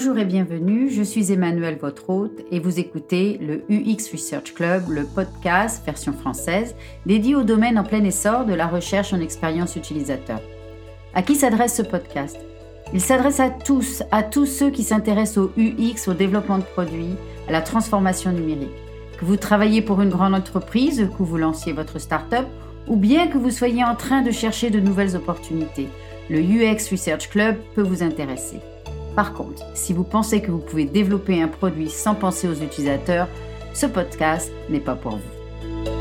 Bonjour et bienvenue, je suis Emmanuel, votre hôte, et vous écoutez le UX Research Club, le podcast version française dédié au domaine en plein essor de la recherche en expérience utilisateur. À qui s'adresse ce podcast? Il s'adresse à tous, à tous ceux qui s'intéressent au UX, au développement de produits, à la transformation numérique. Que vous travaillez pour une grande entreprise, que vous lanciez votre start-up, ou bien que vous soyez en train de chercher de nouvelles opportunités, le UX Research Club peut vous intéresser. Par contre, si vous pensez que vous pouvez développer un produit sans penser aux utilisateurs, ce podcast n'est pas pour vous.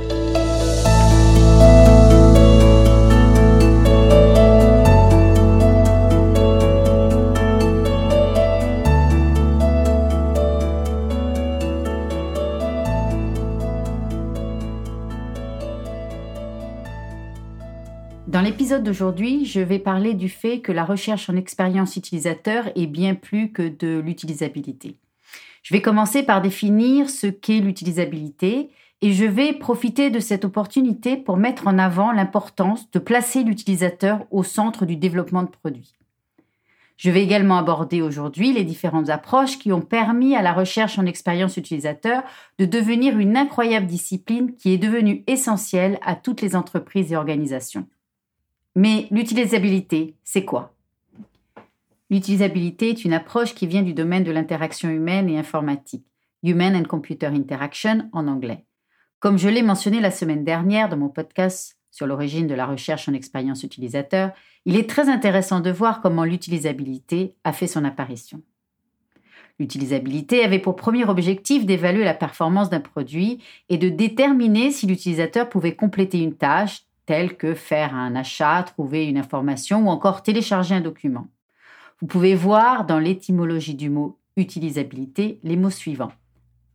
L'épisode d'aujourd'hui, je vais parler du fait que la recherche en expérience utilisateur est bien plus que de l'utilisabilité. Je vais commencer par définir ce qu'est l'utilisabilité et je vais profiter de cette opportunité pour mettre en avant l'importance de placer l'utilisateur au centre du développement de produits. Je vais également aborder aujourd'hui les différentes approches qui ont permis à la recherche en expérience utilisateur de devenir une incroyable discipline qui est devenue essentielle à toutes les entreprises et organisations. Mais l'utilisabilité, c'est quoi? L'utilisabilité est une approche qui vient du domaine de l'interaction humaine et informatique, Human and Computer Interaction en anglais. Comme je l'ai mentionné la semaine dernière dans mon podcast sur l'origine de la recherche en expérience utilisateur, il est très intéressant de voir comment l'utilisabilité a fait son apparition. L'utilisabilité avait pour premier objectif d'évaluer la performance d'un produit et de déterminer si l'utilisateur pouvait compléter une tâche, tels que faire un achat, trouver une information ou encore télécharger un document. Vous pouvez voir dans l'étymologie du mot utilisabilité les mots suivants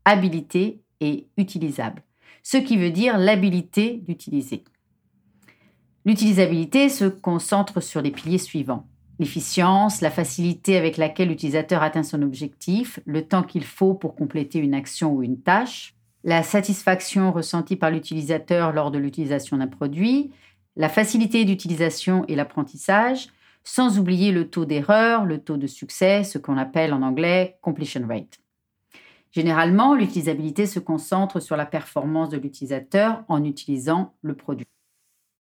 habilité et utilisable, ce qui veut dire l'habilité d'utiliser. L'utilisabilité se concentre sur les piliers suivants l'efficience, la facilité avec laquelle l'utilisateur atteint son objectif, le temps qu'il faut pour compléter une action ou une tâche, la satisfaction ressentie par l'utilisateur lors de l'utilisation d'un produit, la facilité d'utilisation et l'apprentissage, sans oublier le taux d'erreur, le taux de succès, ce qu'on appelle en anglais completion rate. Généralement, l'utilisabilité se concentre sur la performance de l'utilisateur en utilisant le produit.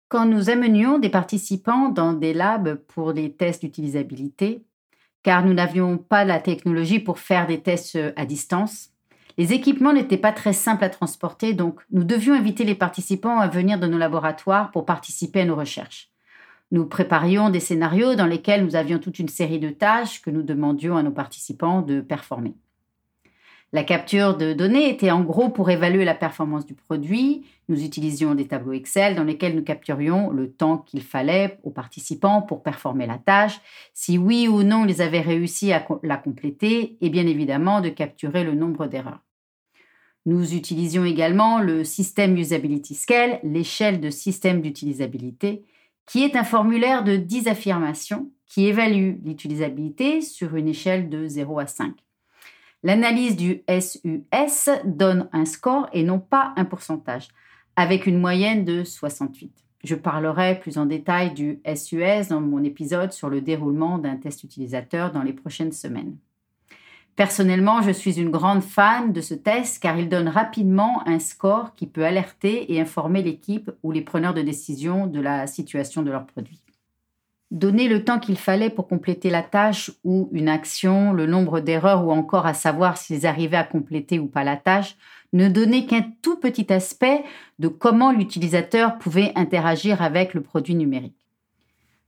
Quand nous amenions des participants dans des labs pour des tests d'utilisabilité, car nous n'avions pas la technologie pour faire des tests à distance, les équipements n'étaient pas très simples à transporter, donc nous devions inviter les participants à venir dans nos laboratoires pour participer à nos recherches. Nous préparions des scénarios dans lesquels nous avions toute une série de tâches que nous demandions à nos participants de performer. La capture de données était en gros pour évaluer la performance du produit. Nous utilisions des tableaux Excel dans lesquels nous capturions le temps qu'il fallait aux participants pour performer la tâche, si oui ou non ils avaient réussi à la compléter et bien évidemment de capturer le nombre d'erreurs. Nous utilisions également le système Usability Scale, l'échelle de système d'utilisabilité, qui est un formulaire de 10 affirmations qui évalue l'utilisabilité sur une échelle de 0 à 5. L'analyse du SUS donne un score et non pas un pourcentage, avec une moyenne de 68. Je parlerai plus en détail du SUS dans mon épisode sur le déroulement d'un test utilisateur dans les prochaines semaines. Personnellement, je suis une grande fan de ce test car il donne rapidement un score qui peut alerter et informer l'équipe ou les preneurs de décision de la situation de leur produit. Donner le temps qu'il fallait pour compléter la tâche ou une action, le nombre d'erreurs ou encore à savoir s'ils arrivaient à compléter ou pas la tâche ne donnait qu'un tout petit aspect de comment l'utilisateur pouvait interagir avec le produit numérique.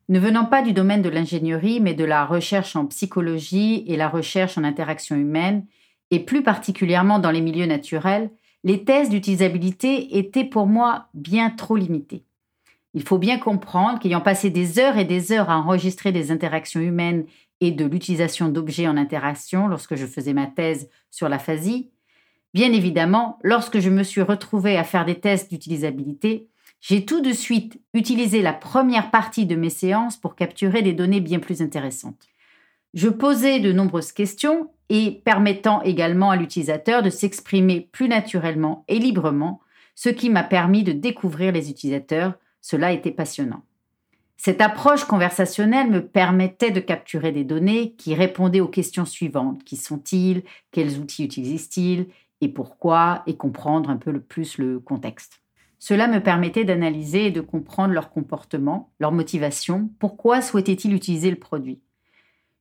Ne venant pas du domaine de l'ingénierie, mais de la recherche en psychologie et la recherche en interaction humaine, et plus particulièrement dans les milieux naturels, les tests d'utilisabilité étaient pour moi bien trop limités. Il faut bien comprendre qu'ayant passé des heures et des heures à enregistrer des interactions humaines et de l'utilisation d'objets en interaction lorsque je faisais ma thèse sur la phasie, bien évidemment, lorsque je me suis retrouvée à faire des tests d'utilisabilité, j'ai tout de suite utilisé la première partie de mes séances pour capturer des données bien plus intéressantes. Je posais de nombreuses questions et permettant également à l'utilisateur de s'exprimer plus naturellement et librement, ce qui m'a permis de découvrir les utilisateurs. Cela était passionnant. Cette approche conversationnelle me permettait de capturer des données qui répondaient aux questions suivantes. Qui sont-ils? Quels outils utilisent-ils? Et pourquoi? Et comprendre un peu le plus le contexte. Cela me permettait d'analyser et de comprendre leur comportement, leur motivation, pourquoi souhaitaient-ils utiliser le produit.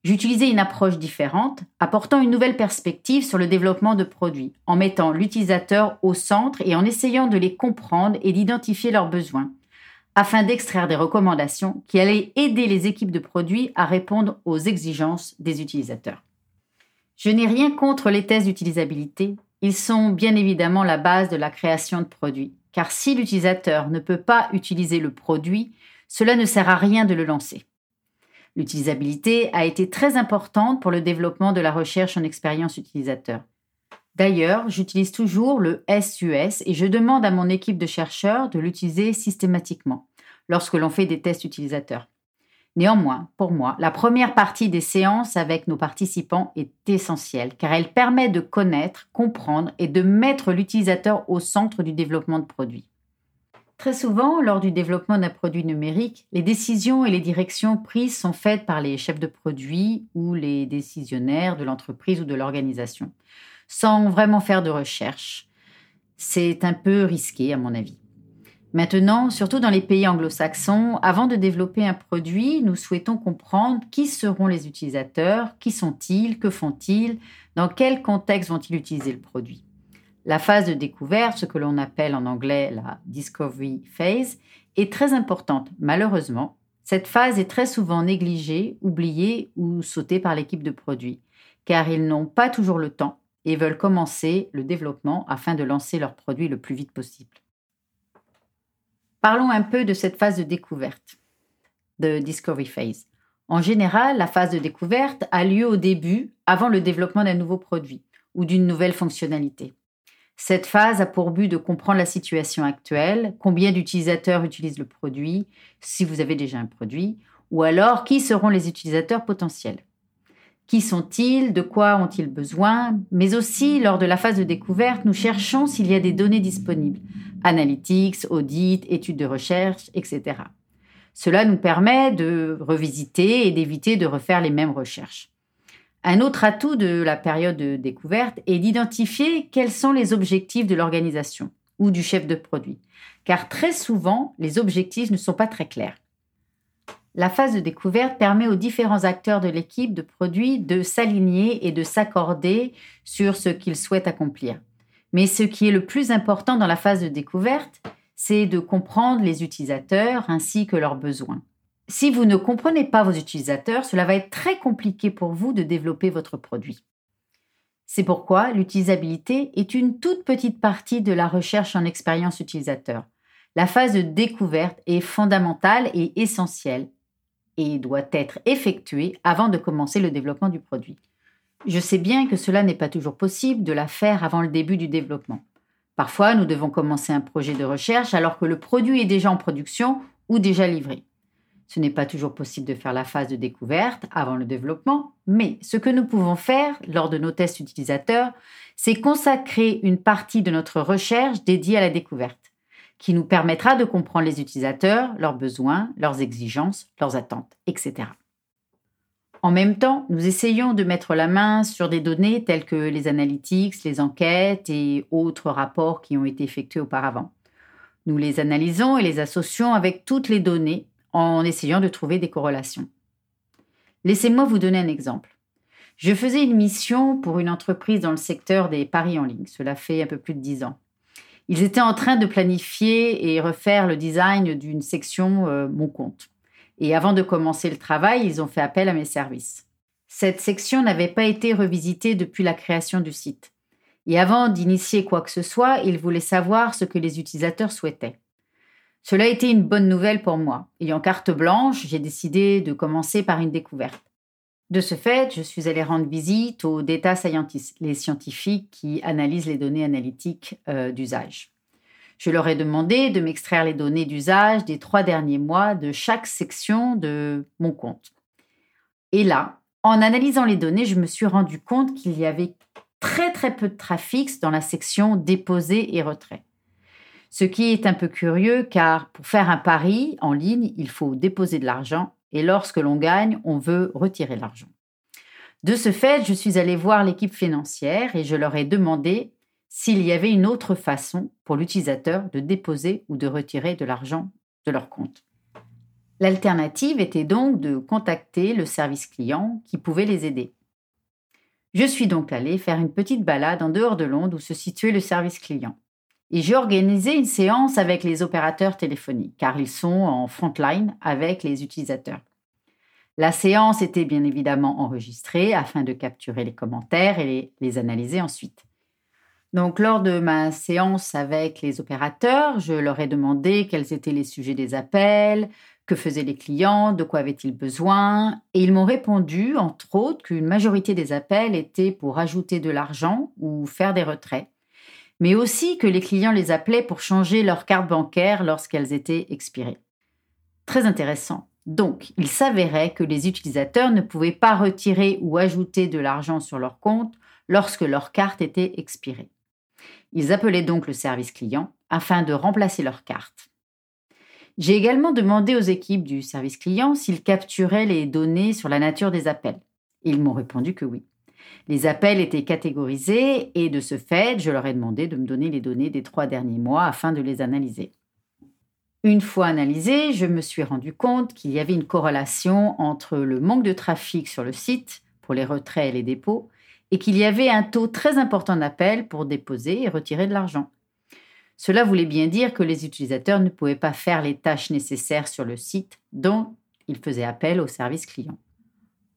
J'utilisais une approche différente, apportant une nouvelle perspective sur le développement de produits, en mettant l'utilisateur au centre et en essayant de les comprendre et d'identifier leurs besoins afin d'extraire des recommandations qui allaient aider les équipes de produits à répondre aux exigences des utilisateurs. Je n'ai rien contre les tests d'utilisabilité, ils sont bien évidemment la base de la création de produits, car si l'utilisateur ne peut pas utiliser le produit, cela ne sert à rien de le lancer. L'utilisabilité a été très importante pour le développement de la recherche en expérience utilisateur. D'ailleurs, j'utilise toujours le SUS et je demande à mon équipe de chercheurs de l'utiliser systématiquement lorsque l'on fait des tests utilisateurs. Néanmoins, pour moi, la première partie des séances avec nos participants est essentielle car elle permet de connaître, comprendre et de mettre l'utilisateur au centre du développement de produits. Très souvent, lors du développement d'un produit numérique, les décisions et les directions prises sont faites par les chefs de produit ou les décisionnaires de l'entreprise ou de l'organisation sans vraiment faire de recherche. C'est un peu risqué à mon avis. Maintenant, surtout dans les pays anglo-saxons, avant de développer un produit, nous souhaitons comprendre qui seront les utilisateurs, qui sont-ils, que font-ils, dans quel contexte vont-ils utiliser le produit. La phase de découverte, ce que l'on appelle en anglais la discovery phase, est très importante. Malheureusement, cette phase est très souvent négligée, oubliée ou sautée par l'équipe de produit, car ils n'ont pas toujours le temps et veulent commencer le développement afin de lancer leur produit le plus vite possible. Parlons un peu de cette phase de découverte, de Discovery Phase. En général, la phase de découverte a lieu au début, avant le développement d'un nouveau produit ou d'une nouvelle fonctionnalité. Cette phase a pour but de comprendre la situation actuelle, combien d'utilisateurs utilisent le produit, si vous avez déjà un produit, ou alors qui seront les utilisateurs potentiels. Qui sont-ils De quoi ont-ils besoin Mais aussi, lors de la phase de découverte, nous cherchons s'il y a des données disponibles. Analytics, audit, études de recherche, etc. Cela nous permet de revisiter et d'éviter de refaire les mêmes recherches. Un autre atout de la période de découverte est d'identifier quels sont les objectifs de l'organisation ou du chef de produit, car très souvent, les objectifs ne sont pas très clairs. La phase de découverte permet aux différents acteurs de l'équipe de produit de s'aligner et de s'accorder sur ce qu'ils souhaitent accomplir. Mais ce qui est le plus important dans la phase de découverte, c'est de comprendre les utilisateurs ainsi que leurs besoins. Si vous ne comprenez pas vos utilisateurs, cela va être très compliqué pour vous de développer votre produit. C'est pourquoi l'utilisabilité est une toute petite partie de la recherche en expérience utilisateur. La phase de découverte est fondamentale et essentielle et doit être effectué avant de commencer le développement du produit. Je sais bien que cela n'est pas toujours possible de la faire avant le début du développement. Parfois, nous devons commencer un projet de recherche alors que le produit est déjà en production ou déjà livré. Ce n'est pas toujours possible de faire la phase de découverte avant le développement, mais ce que nous pouvons faire lors de nos tests utilisateurs, c'est consacrer une partie de notre recherche dédiée à la découverte qui nous permettra de comprendre les utilisateurs, leurs besoins, leurs exigences, leurs attentes, etc. En même temps, nous essayons de mettre la main sur des données telles que les analytics, les enquêtes et autres rapports qui ont été effectués auparavant. Nous les analysons et les associons avec toutes les données en essayant de trouver des corrélations. Laissez-moi vous donner un exemple. Je faisais une mission pour une entreprise dans le secteur des paris en ligne. Cela fait un peu plus de dix ans. Ils étaient en train de planifier et refaire le design d'une section euh, Mon compte. Et avant de commencer le travail, ils ont fait appel à mes services. Cette section n'avait pas été revisitée depuis la création du site. Et avant d'initier quoi que ce soit, ils voulaient savoir ce que les utilisateurs souhaitaient. Cela a été une bonne nouvelle pour moi. Ayant carte blanche, j'ai décidé de commencer par une découverte. De ce fait, je suis allée rendre visite aux data scientists, les scientifiques qui analysent les données analytiques euh, d'usage. Je leur ai demandé de m'extraire les données d'usage des trois derniers mois de chaque section de mon compte. Et là, en analysant les données, je me suis rendu compte qu'il y avait très très peu de trafic dans la section déposer et retrait. Ce qui est un peu curieux car pour faire un pari en ligne, il faut déposer de l'argent et lorsque l'on gagne, on veut retirer l'argent. De ce fait, je suis allée voir l'équipe financière et je leur ai demandé s'il y avait une autre façon pour l'utilisateur de déposer ou de retirer de l'argent de leur compte. L'alternative était donc de contacter le service client qui pouvait les aider. Je suis donc allée faire une petite balade en dehors de Londres où se situait le service client. Et j'ai organisé une séance avec les opérateurs téléphoniques, car ils sont en frontline avec les utilisateurs. La séance était bien évidemment enregistrée afin de capturer les commentaires et les, les analyser ensuite. Donc, lors de ma séance avec les opérateurs, je leur ai demandé quels étaient les sujets des appels, que faisaient les clients, de quoi avaient-ils besoin, et ils m'ont répondu, entre autres, qu'une majorité des appels étaient pour ajouter de l'argent ou faire des retraits, mais aussi que les clients les appelaient pour changer leur carte bancaire lorsqu'elles étaient expirées. Très intéressant. Donc, il s'avérait que les utilisateurs ne pouvaient pas retirer ou ajouter de l'argent sur leur compte lorsque leur carte était expirée. Ils appelaient donc le service client afin de remplacer leur carte. J'ai également demandé aux équipes du service client s'ils capturaient les données sur la nature des appels. Ils m'ont répondu que oui. Les appels étaient catégorisés et de ce fait, je leur ai demandé de me donner les données des trois derniers mois afin de les analyser. Une fois analysées, je me suis rendu compte qu'il y avait une corrélation entre le manque de trafic sur le site pour les retraits et les dépôts et qu'il y avait un taux très important d'appels pour déposer et retirer de l'argent. Cela voulait bien dire que les utilisateurs ne pouvaient pas faire les tâches nécessaires sur le site, dont ils faisaient appel au service client.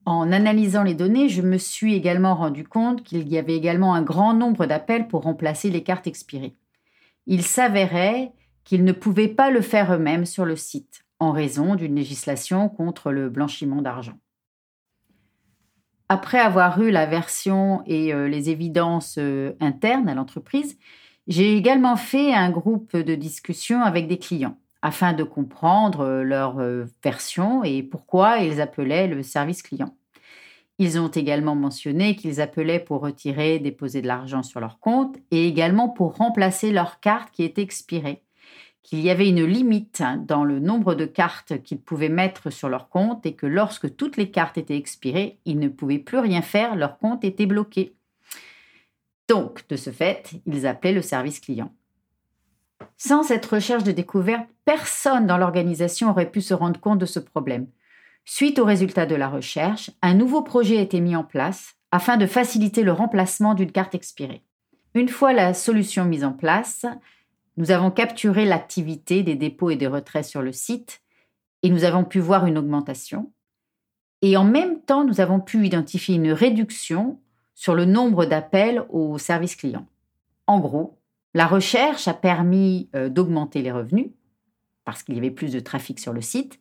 En analysant les données, je me suis également rendu compte qu'il y avait également un grand nombre d'appels pour remplacer les cartes expirées. Il s'avérait qu'ils ne pouvaient pas le faire eux-mêmes sur le site, en raison d'une législation contre le blanchiment d'argent. Après avoir eu la version et euh, les évidences euh, internes à l'entreprise, j'ai également fait un groupe de discussion avec des clients afin de comprendre euh, leur version et pourquoi ils appelaient le service client. Ils ont également mentionné qu'ils appelaient pour retirer, déposer de l'argent sur leur compte et également pour remplacer leur carte qui était expirée. Qu'il y avait une limite dans le nombre de cartes qu'ils pouvaient mettre sur leur compte et que lorsque toutes les cartes étaient expirées, ils ne pouvaient plus rien faire, leur compte était bloqué. Donc, de ce fait, ils appelaient le service client. Sans cette recherche de découverte, personne dans l'organisation aurait pu se rendre compte de ce problème. Suite aux résultats de la recherche, un nouveau projet a été mis en place afin de faciliter le remplacement d'une carte expirée. Une fois la solution mise en place, nous avons capturé l'activité des dépôts et des retraits sur le site et nous avons pu voir une augmentation. Et en même temps, nous avons pu identifier une réduction sur le nombre d'appels au service client. En gros, la recherche a permis euh, d'augmenter les revenus parce qu'il y avait plus de trafic sur le site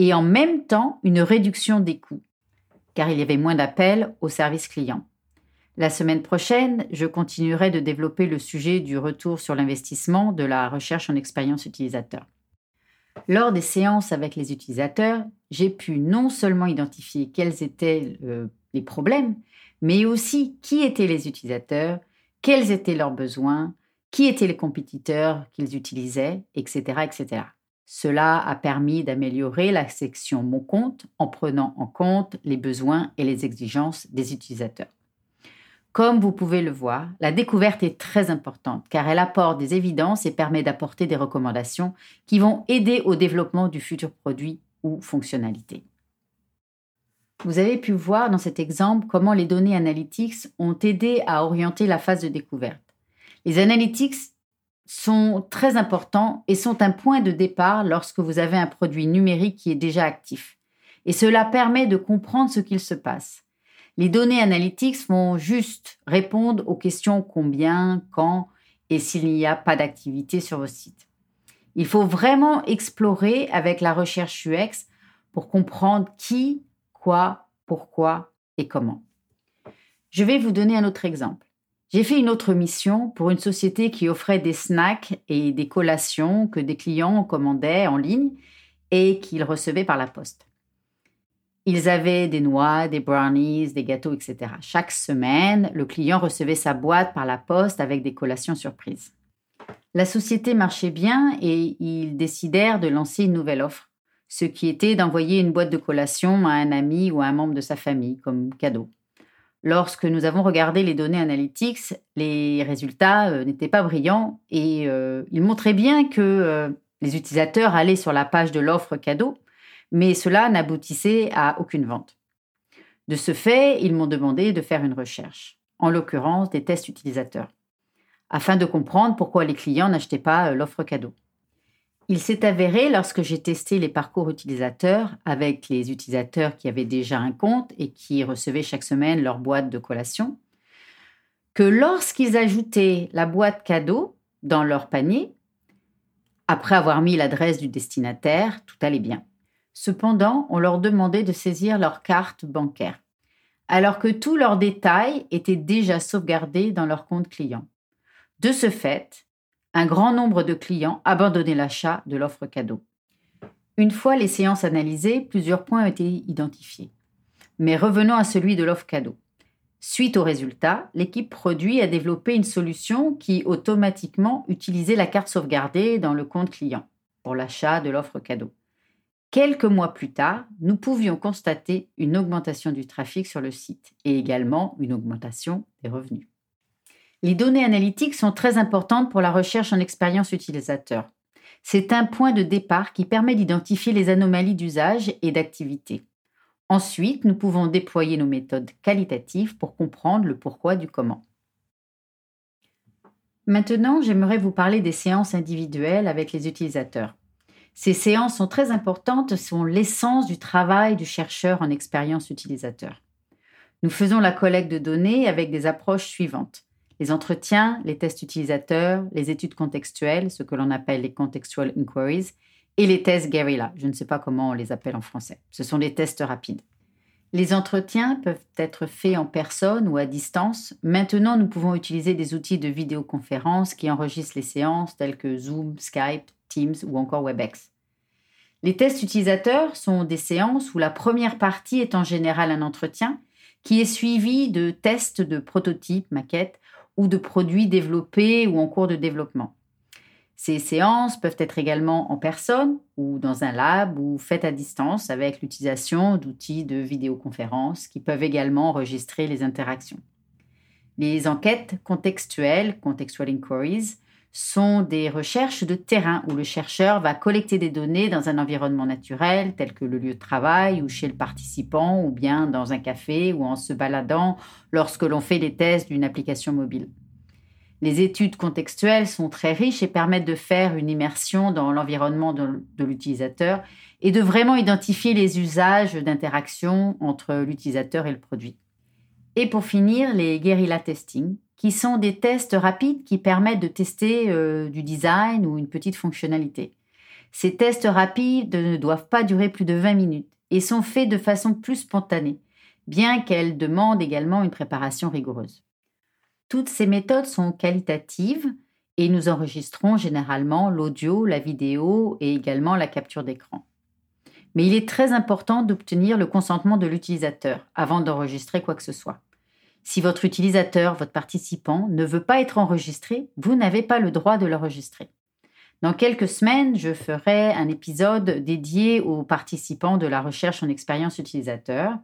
et en même temps une réduction des coûts car il y avait moins d'appels au service client. La semaine prochaine, je continuerai de développer le sujet du retour sur l'investissement de la recherche en expérience utilisateur. Lors des séances avec les utilisateurs, j'ai pu non seulement identifier quels étaient euh, les problèmes, mais aussi qui étaient les utilisateurs, quels étaient leurs besoins, qui étaient les compétiteurs qu'ils utilisaient, etc., etc. Cela a permis d'améliorer la section Mon compte en prenant en compte les besoins et les exigences des utilisateurs. Comme vous pouvez le voir, la découverte est très importante car elle apporte des évidences et permet d'apporter des recommandations qui vont aider au développement du futur produit ou fonctionnalité. Vous avez pu voir dans cet exemple comment les données analytics ont aidé à orienter la phase de découverte. Les analytics sont très importants et sont un point de départ lorsque vous avez un produit numérique qui est déjà actif. Et cela permet de comprendre ce qu'il se passe. Les données analytics vont juste répondre aux questions combien, quand et s'il n'y a pas d'activité sur vos sites. Il faut vraiment explorer avec la recherche UX pour comprendre qui, quoi, pourquoi et comment. Je vais vous donner un autre exemple. J'ai fait une autre mission pour une société qui offrait des snacks et des collations que des clients commandaient en ligne et qu'ils recevaient par la poste. Ils avaient des noix, des brownies, des gâteaux, etc. Chaque semaine, le client recevait sa boîte par la poste avec des collations surprises. La société marchait bien et ils décidèrent de lancer une nouvelle offre, ce qui était d'envoyer une boîte de collation à un ami ou à un membre de sa famille comme cadeau. Lorsque nous avons regardé les données analytics, les résultats euh, n'étaient pas brillants et euh, ils montraient bien que euh, les utilisateurs allaient sur la page de l'offre cadeau, mais cela n'aboutissait à aucune vente. De ce fait, ils m'ont demandé de faire une recherche, en l'occurrence des tests utilisateurs, afin de comprendre pourquoi les clients n'achetaient pas l'offre cadeau. Il s'est avéré, lorsque j'ai testé les parcours utilisateurs avec les utilisateurs qui avaient déjà un compte et qui recevaient chaque semaine leur boîte de collation, que lorsqu'ils ajoutaient la boîte cadeau dans leur panier, après avoir mis l'adresse du destinataire, tout allait bien. Cependant, on leur demandait de saisir leur carte bancaire, alors que tous leurs détails étaient déjà sauvegardés dans leur compte client. De ce fait, un grand nombre de clients abandonnaient l'achat de l'offre cadeau. Une fois les séances analysées, plusieurs points ont été identifiés. Mais revenons à celui de l'offre cadeau. Suite aux résultats, l'équipe produit a développé une solution qui automatiquement utilisait la carte sauvegardée dans le compte client pour l'achat de l'offre cadeau. Quelques mois plus tard, nous pouvions constater une augmentation du trafic sur le site et également une augmentation des revenus. Les données analytiques sont très importantes pour la recherche en expérience utilisateur. C'est un point de départ qui permet d'identifier les anomalies d'usage et d'activité. Ensuite, nous pouvons déployer nos méthodes qualitatives pour comprendre le pourquoi du comment. Maintenant, j'aimerais vous parler des séances individuelles avec les utilisateurs. Ces séances sont très importantes, sont l'essence du travail du chercheur en expérience utilisateur. Nous faisons la collecte de données avec des approches suivantes les entretiens, les tests utilisateurs, les études contextuelles, ce que l'on appelle les contextual inquiries, et les tests guerrilla. Je ne sais pas comment on les appelle en français. Ce sont des tests rapides. Les entretiens peuvent être faits en personne ou à distance. Maintenant, nous pouvons utiliser des outils de vidéoconférence qui enregistrent les séances tels que Zoom, Skype, Teams ou encore WebEx. Les tests utilisateurs sont des séances où la première partie est en général un entretien qui est suivi de tests de prototypes, maquettes, ou de produits développés ou en cours de développement. Ces séances peuvent être également en personne ou dans un lab ou faites à distance avec l'utilisation d'outils de vidéoconférence qui peuvent également enregistrer les interactions. Les enquêtes contextuelles, contextual inquiries, sont des recherches de terrain où le chercheur va collecter des données dans un environnement naturel tel que le lieu de travail ou chez le participant ou bien dans un café ou en se baladant lorsque l'on fait les tests d'une application mobile. Les études contextuelles sont très riches et permettent de faire une immersion dans l'environnement de, l'utilisateur et de vraiment identifier les usages d'interaction entre l'utilisateur et le produit. Et pour finir, les guerrilla testing, qui sont des tests rapides qui permettent de tester euh, du design ou une petite fonctionnalité. Ces tests rapides ne doivent pas durer plus de 20 minutes et sont faits de façon plus spontanée, bien qu'elles demandent également une préparation rigoureuse. Toutes ces méthodes sont qualitatives et nous enregistrons généralement l'audio, la vidéo et également la capture d'écran. Mais il est très important d'obtenir le consentement de l'utilisateur avant d'enregistrer quoi que ce soit. Si votre utilisateur, votre participant, ne veut pas être enregistré, vous n'avez pas le droit de l'enregistrer. Dans quelques semaines, je ferai un épisode dédié aux participants de la recherche en expérience utilisateur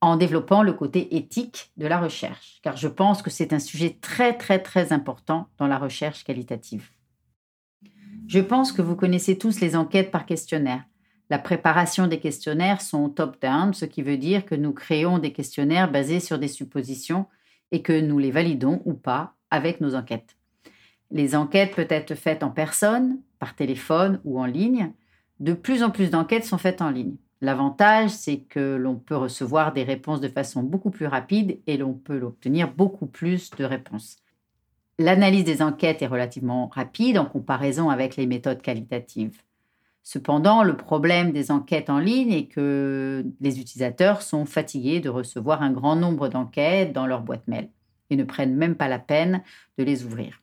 en développant le côté éthique de la recherche, car je pense que c'est un sujet très très très important dans la recherche qualitative. Je pense que vous connaissez tous les enquêtes par questionnaire. La préparation des questionnaires sont top-down, ce qui veut dire que nous créons des questionnaires basés sur des suppositions et que nous les validons ou pas avec nos enquêtes. Les enquêtes peuvent être faites en personne, par téléphone ou en ligne. De plus en plus d'enquêtes sont faites en ligne. L'avantage, c'est que l'on peut recevoir des réponses de façon beaucoup plus rapide et l'on peut obtenir beaucoup plus de réponses. L'analyse des enquêtes est relativement rapide en comparaison avec les méthodes qualitatives. Cependant, le problème des enquêtes en ligne est que les utilisateurs sont fatigués de recevoir un grand nombre d'enquêtes dans leur boîte mail et ne prennent même pas la peine de les ouvrir.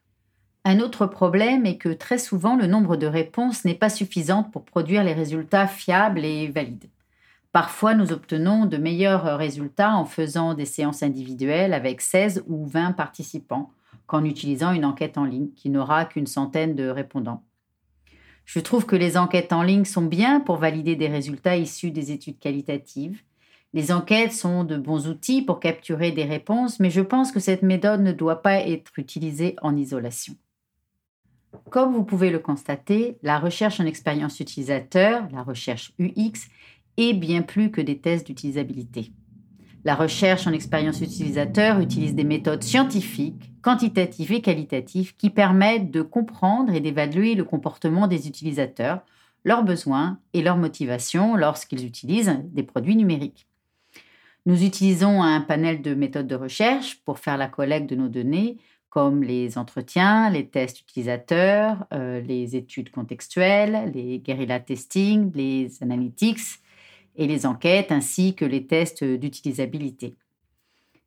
Un autre problème est que très souvent le nombre de réponses n'est pas suffisant pour produire les résultats fiables et valides. Parfois, nous obtenons de meilleurs résultats en faisant des séances individuelles avec 16 ou 20 participants qu'en utilisant une enquête en ligne qui n'aura qu'une centaine de répondants. Je trouve que les enquêtes en ligne sont bien pour valider des résultats issus des études qualitatives. Les enquêtes sont de bons outils pour capturer des réponses, mais je pense que cette méthode ne doit pas être utilisée en isolation. Comme vous pouvez le constater, la recherche en expérience utilisateur, la recherche UX, est bien plus que des tests d'utilisabilité. La recherche en expérience utilisateur utilise des méthodes scientifiques, quantitatives et qualitatives qui permettent de comprendre et d'évaluer le comportement des utilisateurs, leurs besoins et leurs motivations lorsqu'ils utilisent des produits numériques. Nous utilisons un panel de méthodes de recherche pour faire la collecte de nos données, comme les entretiens, les tests utilisateurs, euh, les études contextuelles, les guerrilla testing, les analytics et les enquêtes, ainsi que les tests d'utilisabilité.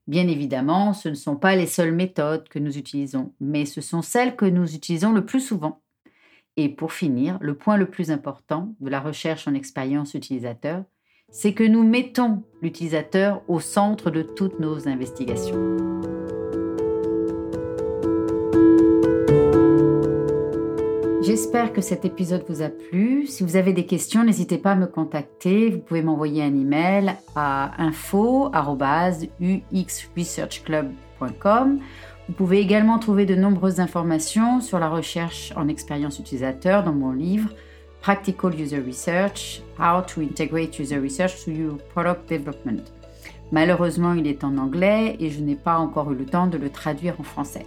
Bien évidemment, ce ne sont pas les seules méthodes que nous utilisons, mais ce sont celles que nous utilisons le plus souvent. Et pour finir, le point le plus important de la recherche en expérience utilisateur, c'est que nous mettons l'utilisateur au centre de toutes nos investigations. J'espère que cet épisode vous a plu. Si vous avez des questions, n'hésitez pas à me contacter. Vous pouvez m'envoyer un email à info@uxresearchclub.com. Vous pouvez également trouver de nombreuses informations sur la recherche en expérience utilisateur dans mon livre Practical User Research: How to Integrate User Research to Your Product Development. Malheureusement, il est en anglais et je n'ai pas encore eu le temps de le traduire en français.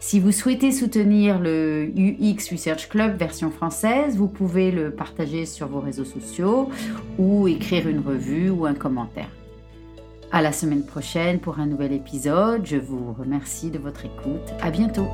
Si vous souhaitez soutenir le UX Research Club version française, vous pouvez le partager sur vos réseaux sociaux ou écrire une revue ou un commentaire. À la semaine prochaine pour un nouvel épisode. Je vous remercie de votre écoute. À bientôt.